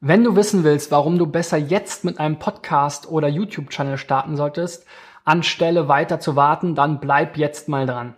Wenn du wissen willst, warum du besser jetzt mit einem Podcast oder YouTube-Channel starten solltest, anstelle weiter zu warten, dann bleib jetzt mal dran.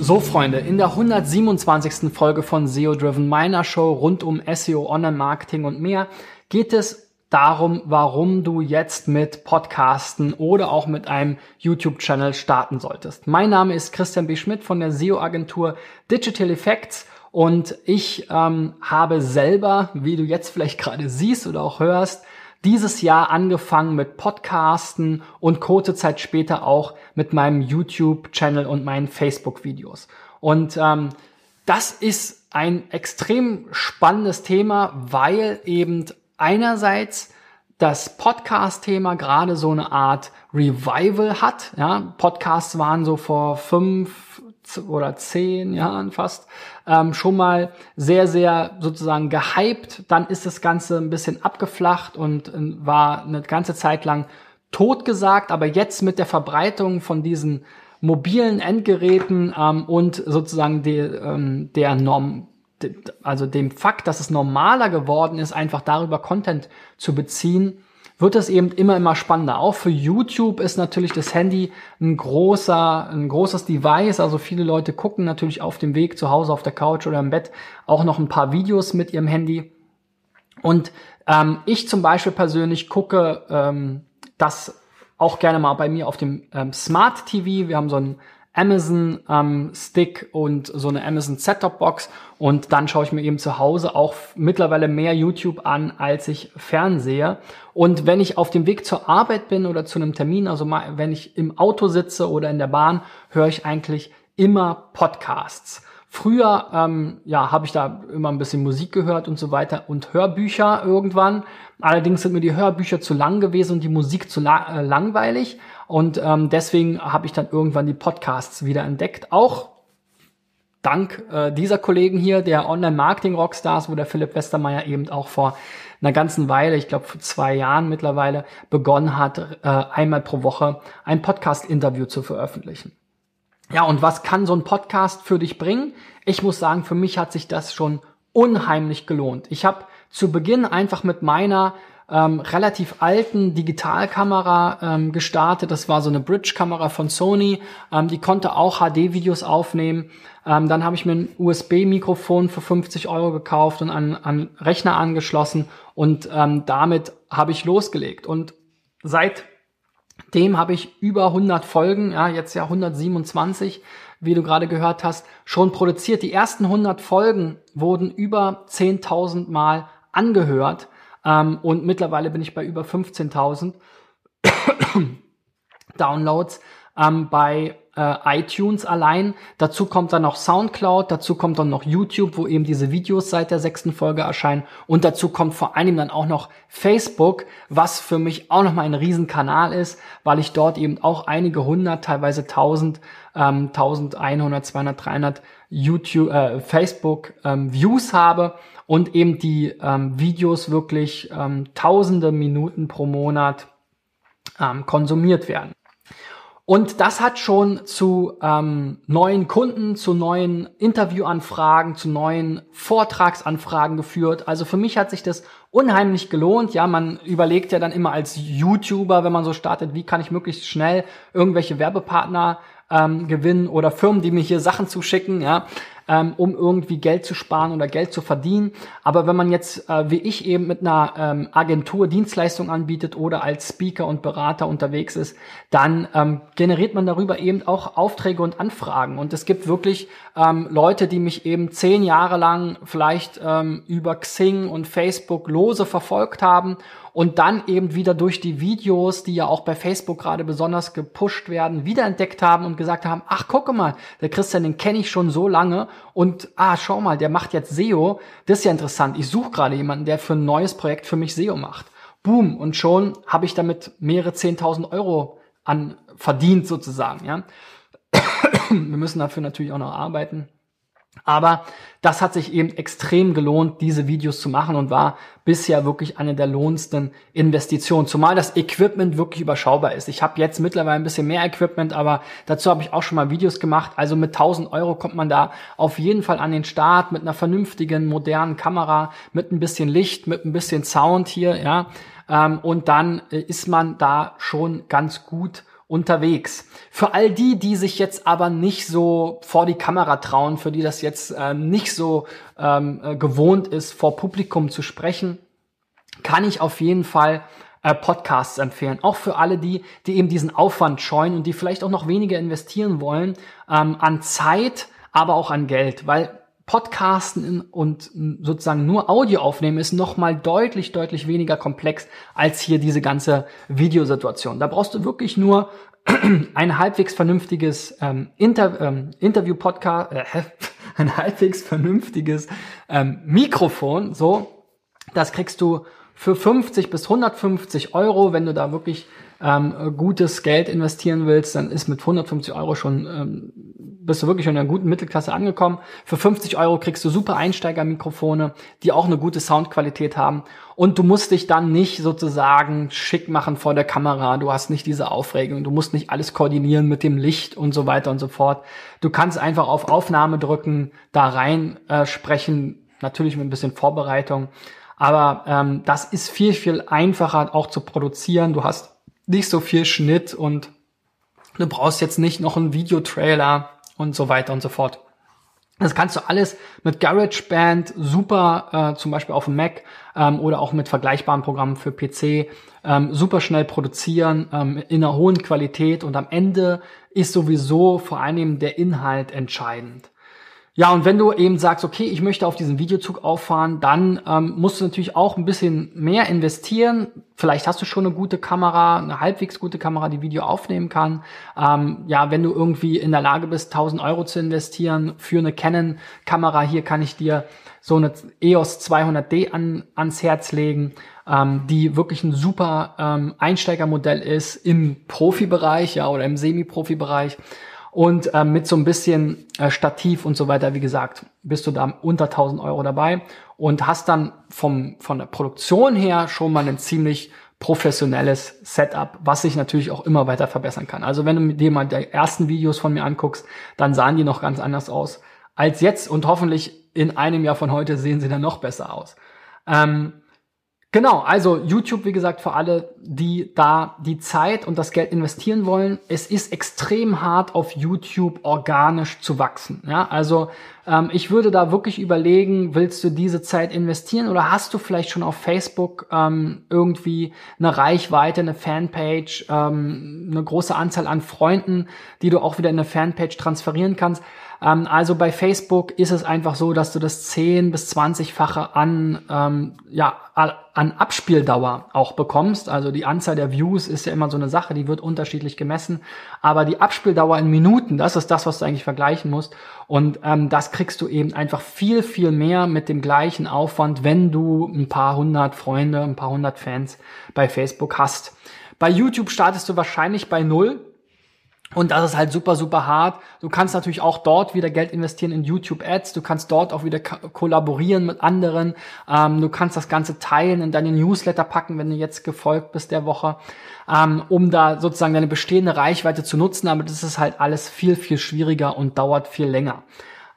So Freunde, in der 127. Folge von SEO Driven, meiner Show rund um SEO, Online-Marketing und mehr, geht es darum, warum du jetzt mit Podcasten oder auch mit einem YouTube-Channel starten solltest. Mein Name ist Christian B. Schmidt von der SEO-Agentur Digital Effects und ich ähm, habe selber, wie du jetzt vielleicht gerade siehst oder auch hörst, dieses Jahr angefangen mit Podcasten und kurze Zeit später auch mit meinem YouTube-Channel und meinen Facebook-Videos. Und ähm, das ist ein extrem spannendes Thema, weil eben einerseits das Podcast-Thema gerade so eine Art Revival hat. Ja, Podcasts waren so vor fünf oder zehn Jahren fast ähm, schon mal sehr, sehr sozusagen gehypt. Dann ist das Ganze ein bisschen abgeflacht und äh, war eine ganze Zeit lang totgesagt. Aber jetzt mit der Verbreitung von diesen mobilen Endgeräten ähm, und sozusagen die, ähm, der Norm, also dem Fakt, dass es normaler geworden ist, einfach darüber Content zu beziehen, wird es eben immer, immer spannender. Auch für YouTube ist natürlich das Handy ein großer, ein großes Device. Also viele Leute gucken natürlich auf dem Weg zu Hause auf der Couch oder im Bett auch noch ein paar Videos mit ihrem Handy. Und ähm, ich zum Beispiel persönlich gucke ähm, das auch gerne mal bei mir auf dem ähm, Smart TV. Wir haben so ein Amazon ähm, Stick und so eine Amazon Setup Box und dann schaue ich mir eben zu Hause auch mittlerweile mehr YouTube an, als ich fernsehe. Und wenn ich auf dem Weg zur Arbeit bin oder zu einem Termin, also mal, wenn ich im Auto sitze oder in der Bahn, höre ich eigentlich immer Podcasts. Früher ähm, ja, habe ich da immer ein bisschen Musik gehört und so weiter und Hörbücher irgendwann. Allerdings sind mir die Hörbücher zu lang gewesen und die Musik zu la äh, langweilig. Und ähm, deswegen habe ich dann irgendwann die Podcasts wieder entdeckt. Auch dank äh, dieser Kollegen hier, der Online-Marketing-Rockstars, wo der Philipp Westermeier eben auch vor einer ganzen Weile, ich glaube vor zwei Jahren mittlerweile, begonnen hat, äh, einmal pro Woche ein Podcast-Interview zu veröffentlichen. Ja, und was kann so ein Podcast für dich bringen? Ich muss sagen, für mich hat sich das schon unheimlich gelohnt. Ich habe zu Beginn einfach mit meiner ähm, relativ alten Digitalkamera ähm, gestartet. Das war so eine Bridge-Kamera von Sony. Ähm, die konnte auch HD-Videos aufnehmen. Ähm, dann habe ich mir ein USB-Mikrofon für 50 Euro gekauft und an, an Rechner angeschlossen und ähm, damit habe ich losgelegt. Und seit dem habe ich über 100 Folgen, ja, jetzt ja 127, wie du gerade gehört hast, schon produziert. Die ersten 100 Folgen wurden über 10.000 Mal angehört ähm, und mittlerweile bin ich bei über 15.000 Downloads ähm, bei äh, iTunes allein. Dazu kommt dann noch Soundcloud, dazu kommt dann noch YouTube, wo eben diese Videos seit der sechsten Folge erscheinen. Und dazu kommt vor allem dann auch noch Facebook, was für mich auch nochmal ein Riesenkanal ist, weil ich dort eben auch einige hundert, teilweise tausend, ähm, 1100, 200, 300 YouTube, äh, Facebook ähm, Views habe und eben die ähm, Videos wirklich ähm, tausende Minuten pro Monat ähm, konsumiert werden. Und das hat schon zu ähm, neuen Kunden, zu neuen Interviewanfragen, zu neuen Vortragsanfragen geführt. Also für mich hat sich das unheimlich gelohnt. Ja, man überlegt ja dann immer als YouTuber, wenn man so startet, wie kann ich möglichst schnell irgendwelche Werbepartner ähm, gewinnen oder Firmen, die mir hier Sachen zuschicken, ja ähm, um irgendwie Geld zu sparen oder Geld zu verdienen. Aber wenn man jetzt, äh, wie ich eben mit einer ähm, Agentur Dienstleistung anbietet oder als Speaker und Berater unterwegs ist, dann ähm, generiert man darüber eben auch Aufträge und Anfragen. Und es gibt wirklich ähm, Leute, die mich eben zehn Jahre lang vielleicht ähm, über Xing und Facebook lose verfolgt haben und dann eben wieder durch die Videos, die ja auch bei Facebook gerade besonders gepusht werden, wiederentdeckt haben und gesagt haben, ach gucke mal, der Christian, den kenne ich schon so lange und ah, schau mal, der macht jetzt SEO. Das ist ja interessant. Ich suche gerade jemanden, der für ein neues Projekt für mich SEO macht. Boom. Und schon habe ich damit mehrere 10.000 Euro an verdient sozusagen, ja. Wir müssen dafür natürlich auch noch arbeiten. Aber das hat sich eben extrem gelohnt, diese Videos zu machen und war bisher wirklich eine der lohnendsten Investitionen. Zumal das Equipment wirklich überschaubar ist. Ich habe jetzt mittlerweile ein bisschen mehr Equipment, aber dazu habe ich auch schon mal Videos gemacht. Also mit 1000 Euro kommt man da auf jeden Fall an den Start mit einer vernünftigen, modernen Kamera, mit ein bisschen Licht, mit ein bisschen Sound hier, ja. Ähm, und dann äh, ist man da schon ganz gut unterwegs. Für all die, die sich jetzt aber nicht so vor die Kamera trauen, für die das jetzt äh, nicht so ähm, äh, gewohnt ist, vor Publikum zu sprechen, kann ich auf jeden Fall äh, Podcasts empfehlen. Auch für alle die, die eben diesen Aufwand scheuen und die vielleicht auch noch weniger investieren wollen ähm, an Zeit, aber auch an Geld, weil Podcasten und sozusagen nur Audio aufnehmen ist nochmal deutlich, deutlich weniger komplex als hier diese ganze Videosituation. Da brauchst du wirklich nur ein halbwegs vernünftiges ähm, Inter ähm, Interview-Podcast, äh, ein halbwegs vernünftiges ähm, Mikrofon, so, das kriegst du für 50 bis 150 Euro, wenn du da wirklich ähm, gutes Geld investieren willst, dann ist mit 150 Euro schon, ähm, bist du wirklich in einer guten Mittelklasse angekommen. Für 50 Euro kriegst du super Einsteigermikrofone, die auch eine gute Soundqualität haben. Und du musst dich dann nicht sozusagen schick machen vor der Kamera. Du hast nicht diese Aufregung. Du musst nicht alles koordinieren mit dem Licht und so weiter und so fort. Du kannst einfach auf Aufnahme drücken, da rein äh, sprechen, natürlich mit ein bisschen Vorbereitung. Aber ähm, das ist viel, viel einfacher auch zu produzieren. Du hast nicht so viel Schnitt und du brauchst jetzt nicht noch einen Videotrailer und so weiter und so fort. Das kannst du alles mit GarageBand super, äh, zum Beispiel auf dem Mac ähm, oder auch mit vergleichbaren Programmen für PC, ähm, super schnell produzieren, ähm, in einer hohen Qualität und am Ende ist sowieso vor allem der Inhalt entscheidend. Ja, und wenn du eben sagst, okay, ich möchte auf diesen Videozug auffahren, dann ähm, musst du natürlich auch ein bisschen mehr investieren. Vielleicht hast du schon eine gute Kamera, eine halbwegs gute Kamera, die Video aufnehmen kann. Ähm, ja, wenn du irgendwie in der Lage bist, 1000 Euro zu investieren für eine Canon-Kamera, hier kann ich dir so eine EOS 200D an, ans Herz legen, ähm, die wirklich ein super ähm, Einsteigermodell ist im Profibereich, ja, oder im Semi-Profi-Bereich. Und ähm, mit so ein bisschen äh, Stativ und so weiter, wie gesagt, bist du da unter 1000 Euro dabei und hast dann vom, von der Produktion her schon mal ein ziemlich professionelles Setup, was sich natürlich auch immer weiter verbessern kann. Also wenn du dir mal die ersten Videos von mir anguckst, dann sahen die noch ganz anders aus als jetzt und hoffentlich in einem Jahr von heute sehen sie dann noch besser aus. Ähm, Genau, also YouTube, wie gesagt, für alle, die da die Zeit und das Geld investieren wollen. Es ist extrem hart, auf YouTube organisch zu wachsen. Ja, also ähm, ich würde da wirklich überlegen, willst du diese Zeit investieren oder hast du vielleicht schon auf Facebook ähm, irgendwie eine Reichweite, eine Fanpage, ähm, eine große Anzahl an Freunden, die du auch wieder in eine Fanpage transferieren kannst? Ähm, also bei Facebook ist es einfach so, dass du das 10 bis 20-fache an, ähm, ja, an Abspieldauer auch bekommst. Also die Anzahl der Views ist ja immer so eine Sache, die wird unterschiedlich gemessen. Aber die Abspieldauer in Minuten, das ist das, was du eigentlich vergleichen musst. Und ähm, das kriegst du eben einfach viel, viel mehr mit dem gleichen Aufwand, wenn du ein paar hundert Freunde, ein paar hundert Fans bei Facebook hast. Bei YouTube startest du wahrscheinlich bei null und das ist halt super, super hart. Du kannst natürlich auch dort wieder Geld investieren in YouTube Ads. Du kannst dort auch wieder kollaborieren mit anderen. Ähm, du kannst das Ganze teilen, in deine Newsletter packen, wenn du jetzt gefolgt bist der Woche, ähm, um da sozusagen deine bestehende Reichweite zu nutzen. Aber das ist halt alles viel, viel schwieriger und dauert viel länger.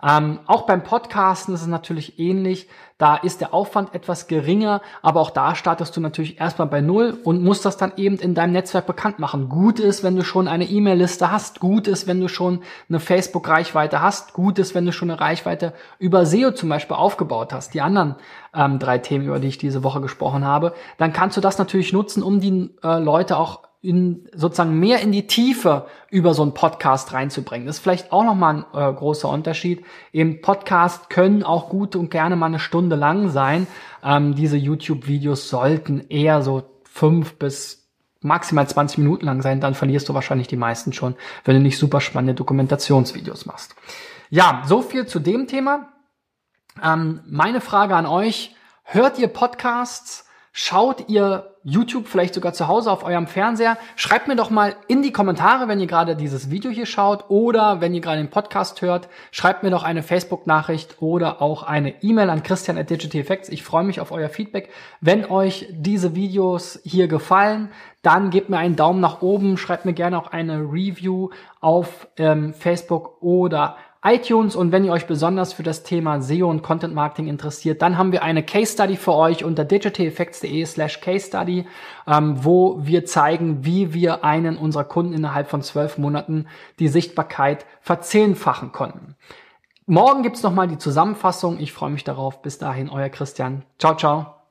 Ähm, auch beim Podcasten ist es natürlich ähnlich. Da ist der Aufwand etwas geringer, aber auch da startest du natürlich erstmal bei Null und musst das dann eben in deinem Netzwerk bekannt machen. Gut ist, wenn du schon eine E-Mail-Liste hast. Gut ist, wenn du schon eine Facebook-Reichweite hast. Gut ist, wenn du schon eine Reichweite über SEO zum Beispiel aufgebaut hast. Die anderen ähm, drei Themen, über die ich diese Woche gesprochen habe. Dann kannst du das natürlich nutzen, um die äh, Leute auch in, sozusagen mehr in die Tiefe über so einen Podcast reinzubringen. Das ist vielleicht auch nochmal ein äh, großer Unterschied. Eben Podcast können auch gut und gerne mal eine Stunde lang sein. Ähm, diese YouTube-Videos sollten eher so fünf bis maximal 20 Minuten lang sein. Dann verlierst du wahrscheinlich die meisten schon, wenn du nicht super spannende Dokumentationsvideos machst. Ja, so viel zu dem Thema. Ähm, meine Frage an euch. Hört ihr Podcasts? Schaut ihr YouTube vielleicht sogar zu Hause auf eurem Fernseher? Schreibt mir doch mal in die Kommentare, wenn ihr gerade dieses Video hier schaut oder wenn ihr gerade den Podcast hört. Schreibt mir doch eine Facebook-Nachricht oder auch eine E-Mail an Christian at Digital Effects. Ich freue mich auf euer Feedback. Wenn euch diese Videos hier gefallen, dann gebt mir einen Daumen nach oben. Schreibt mir gerne auch eine Review auf ähm, Facebook oder iTunes und wenn ihr euch besonders für das Thema SEO und Content Marketing interessiert, dann haben wir eine Case Study für euch unter digitaleffects.de slash case study, ähm, wo wir zeigen, wie wir einen unserer Kunden innerhalb von zwölf Monaten die Sichtbarkeit verzehnfachen konnten. Morgen gibt's nochmal die Zusammenfassung. Ich freue mich darauf. Bis dahin, euer Christian. Ciao, ciao.